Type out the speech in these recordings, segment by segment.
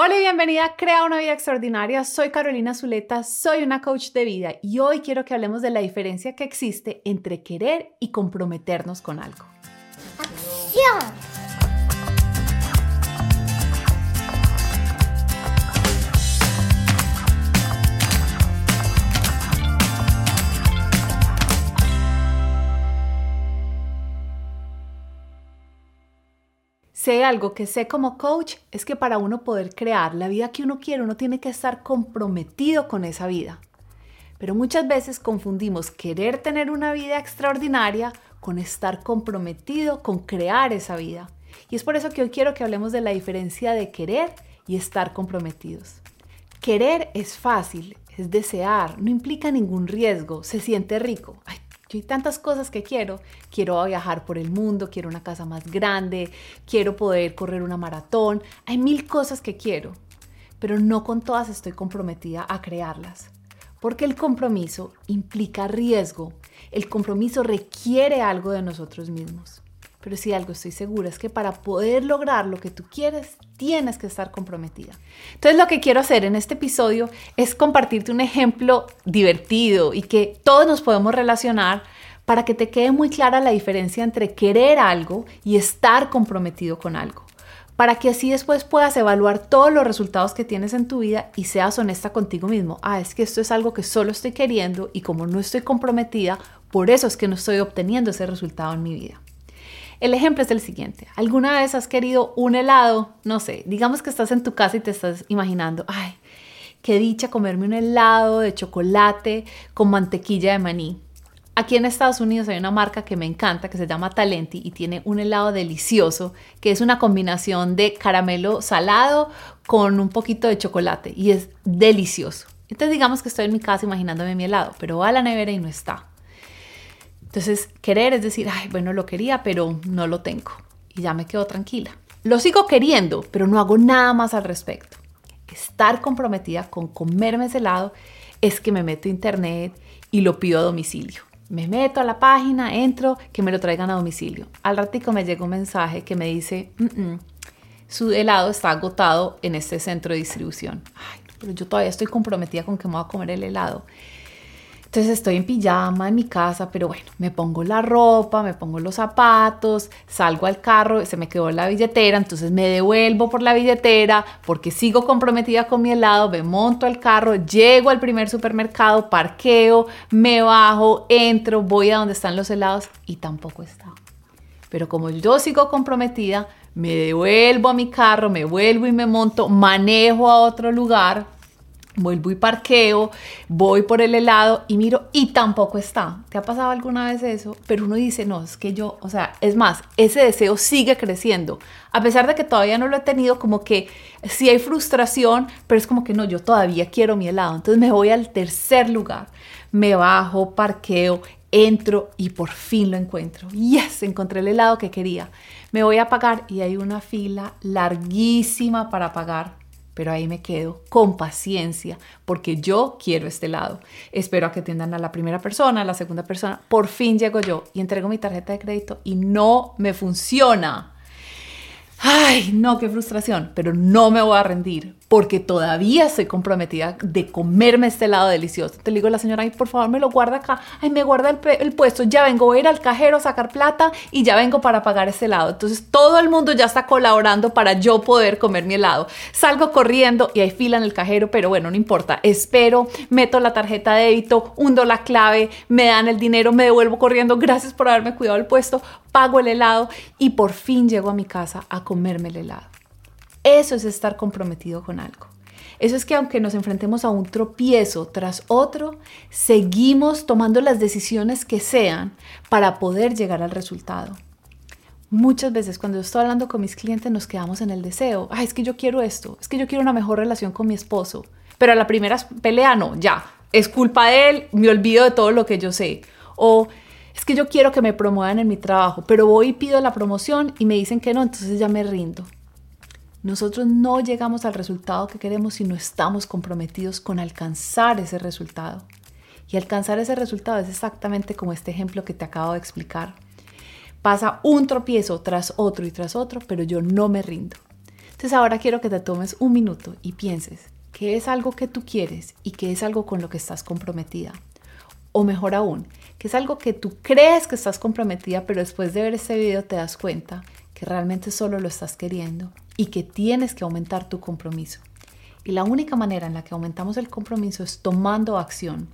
Hola y bienvenida a Crea una vida extraordinaria. Soy Carolina Zuleta, soy una coach de vida y hoy quiero que hablemos de la diferencia que existe entre querer y comprometernos con algo. ¡Acción! Sé algo que sé como coach es que para uno poder crear la vida que uno quiere, uno tiene que estar comprometido con esa vida. Pero muchas veces confundimos querer tener una vida extraordinaria con estar comprometido con crear esa vida. Y es por eso que hoy quiero que hablemos de la diferencia de querer y estar comprometidos. Querer es fácil, es desear, no implica ningún riesgo, se siente rico. Yo hay tantas cosas que quiero. Quiero viajar por el mundo, quiero una casa más grande, quiero poder correr una maratón. Hay mil cosas que quiero, pero no con todas estoy comprometida a crearlas. Porque el compromiso implica riesgo. El compromiso requiere algo de nosotros mismos. Pero si algo estoy segura es que para poder lograr lo que tú quieres, tienes que estar comprometida. Entonces lo que quiero hacer en este episodio es compartirte un ejemplo divertido y que todos nos podemos relacionar para que te quede muy clara la diferencia entre querer algo y estar comprometido con algo. Para que así después puedas evaluar todos los resultados que tienes en tu vida y seas honesta contigo mismo. Ah, es que esto es algo que solo estoy queriendo y como no estoy comprometida, por eso es que no estoy obteniendo ese resultado en mi vida. El ejemplo es el siguiente. ¿Alguna vez has querido un helado? No sé, digamos que estás en tu casa y te estás imaginando, ay, qué dicha comerme un helado de chocolate con mantequilla de maní. Aquí en Estados Unidos hay una marca que me encanta que se llama Talenti y tiene un helado delicioso que es una combinación de caramelo salado con un poquito de chocolate y es delicioso. Entonces digamos que estoy en mi casa imaginándome mi helado, pero va a la nevera y no está. Entonces, querer es decir, ay, bueno, lo quería, pero no lo tengo. Y ya me quedo tranquila. Lo sigo queriendo, pero no hago nada más al respecto. Estar comprometida con comerme ese helado es que me meto a internet y lo pido a domicilio. Me meto a la página, entro, que me lo traigan a domicilio. Al ratico me llega un mensaje que me dice, su helado está agotado en este centro de distribución. Ay, pero yo todavía estoy comprometida con que me voy a comer el helado. Entonces estoy en pijama en mi casa, pero bueno, me pongo la ropa, me pongo los zapatos, salgo al carro, se me quedó la billetera, entonces me devuelvo por la billetera porque sigo comprometida con mi helado, me monto al carro, llego al primer supermercado, parqueo, me bajo, entro, voy a donde están los helados y tampoco está. Pero como yo sigo comprometida, me devuelvo a mi carro, me vuelvo y me monto, manejo a otro lugar vuelvo y parqueo, voy por el helado y miro y tampoco está. ¿Te ha pasado alguna vez eso? Pero uno dice, no, es que yo, o sea, es más, ese deseo sigue creciendo. A pesar de que todavía no lo he tenido, como que sí hay frustración, pero es como que no, yo todavía quiero mi helado. Entonces me voy al tercer lugar, me bajo, parqueo, entro y por fin lo encuentro. Yes, encontré el helado que quería. Me voy a pagar y hay una fila larguísima para pagar pero ahí me quedo con paciencia porque yo quiero este lado. Espero a que atiendan a la primera persona, a la segunda persona. Por fin llego yo y entrego mi tarjeta de crédito y no me funciona. Ay, no, qué frustración, pero no me voy a rendir porque todavía estoy comprometida de comerme este helado delicioso. Te digo la señora, ay, por favor, me lo guarda acá. Ay, me guarda el, puesto. Ya vengo, a ir al cajero a sacar plata y ya vengo para pagar este helado. Entonces todo el mundo ya está colaborando para yo poder comer mi helado. Salgo corriendo y hay fila en el cajero, pero bueno, no importa. Espero, meto la tarjeta de débito, hundo la clave, me dan el dinero, me devuelvo corriendo. Gracias por haberme cuidado el puesto. Pago el helado y por fin llego a mi casa a comerme el helado. Eso es estar comprometido con algo. Eso es que aunque nos enfrentemos a un tropiezo tras otro, seguimos tomando las decisiones que sean para poder llegar al resultado. Muchas veces cuando estoy hablando con mis clientes nos quedamos en el deseo, es que yo quiero esto, es que yo quiero una mejor relación con mi esposo, pero a la primera pelea no, ya, es culpa de él, me olvido de todo lo que yo sé. O es que yo quiero que me promuevan en mi trabajo, pero voy y pido la promoción y me dicen que no, entonces ya me rindo. Nosotros no llegamos al resultado que queremos si no estamos comprometidos con alcanzar ese resultado. Y alcanzar ese resultado es exactamente como este ejemplo que te acabo de explicar. Pasa un tropiezo tras otro y tras otro, pero yo no me rindo. Entonces ahora quiero que te tomes un minuto y pienses qué es algo que tú quieres y qué es algo con lo que estás comprometida. O mejor aún, que es algo que tú crees que estás comprometida, pero después de ver este video te das cuenta que realmente solo lo estás queriendo y que tienes que aumentar tu compromiso. Y la única manera en la que aumentamos el compromiso es tomando acción.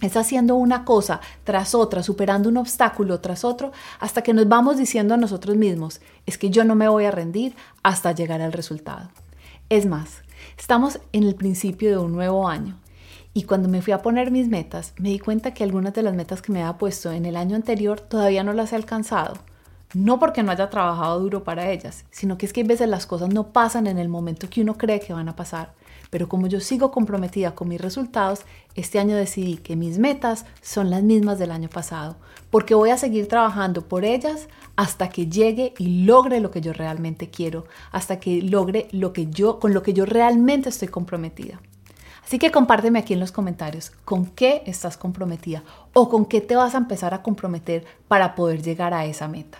Es haciendo una cosa tras otra, superando un obstáculo tras otro, hasta que nos vamos diciendo a nosotros mismos, es que yo no me voy a rendir hasta llegar al resultado. Es más, estamos en el principio de un nuevo año y cuando me fui a poner mis metas, me di cuenta que algunas de las metas que me había puesto en el año anterior todavía no las he alcanzado. No porque no haya trabajado duro para ellas, sino que es que a veces las cosas no pasan en el momento que uno cree que van a pasar. Pero como yo sigo comprometida con mis resultados, este año decidí que mis metas son las mismas del año pasado, porque voy a seguir trabajando por ellas hasta que llegue y logre lo que yo realmente quiero, hasta que logre lo que yo con lo que yo realmente estoy comprometida. Así que compárteme aquí en los comentarios con qué estás comprometida o con qué te vas a empezar a comprometer para poder llegar a esa meta.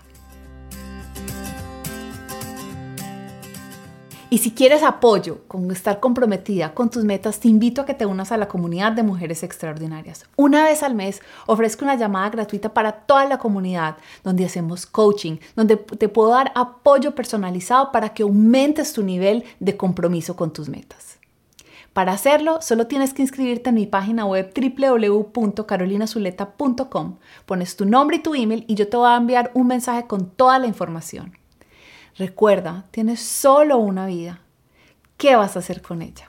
Y si quieres apoyo con estar comprometida con tus metas, te invito a que te unas a la comunidad de mujeres extraordinarias. Una vez al mes ofrezco una llamada gratuita para toda la comunidad, donde hacemos coaching, donde te puedo dar apoyo personalizado para que aumentes tu nivel de compromiso con tus metas. Para hacerlo, solo tienes que inscribirte en mi página web www.carolinazuleta.com. Pones tu nombre y tu email y yo te voy a enviar un mensaje con toda la información. Recuerda, tienes solo una vida. ¿Qué vas a hacer con ella?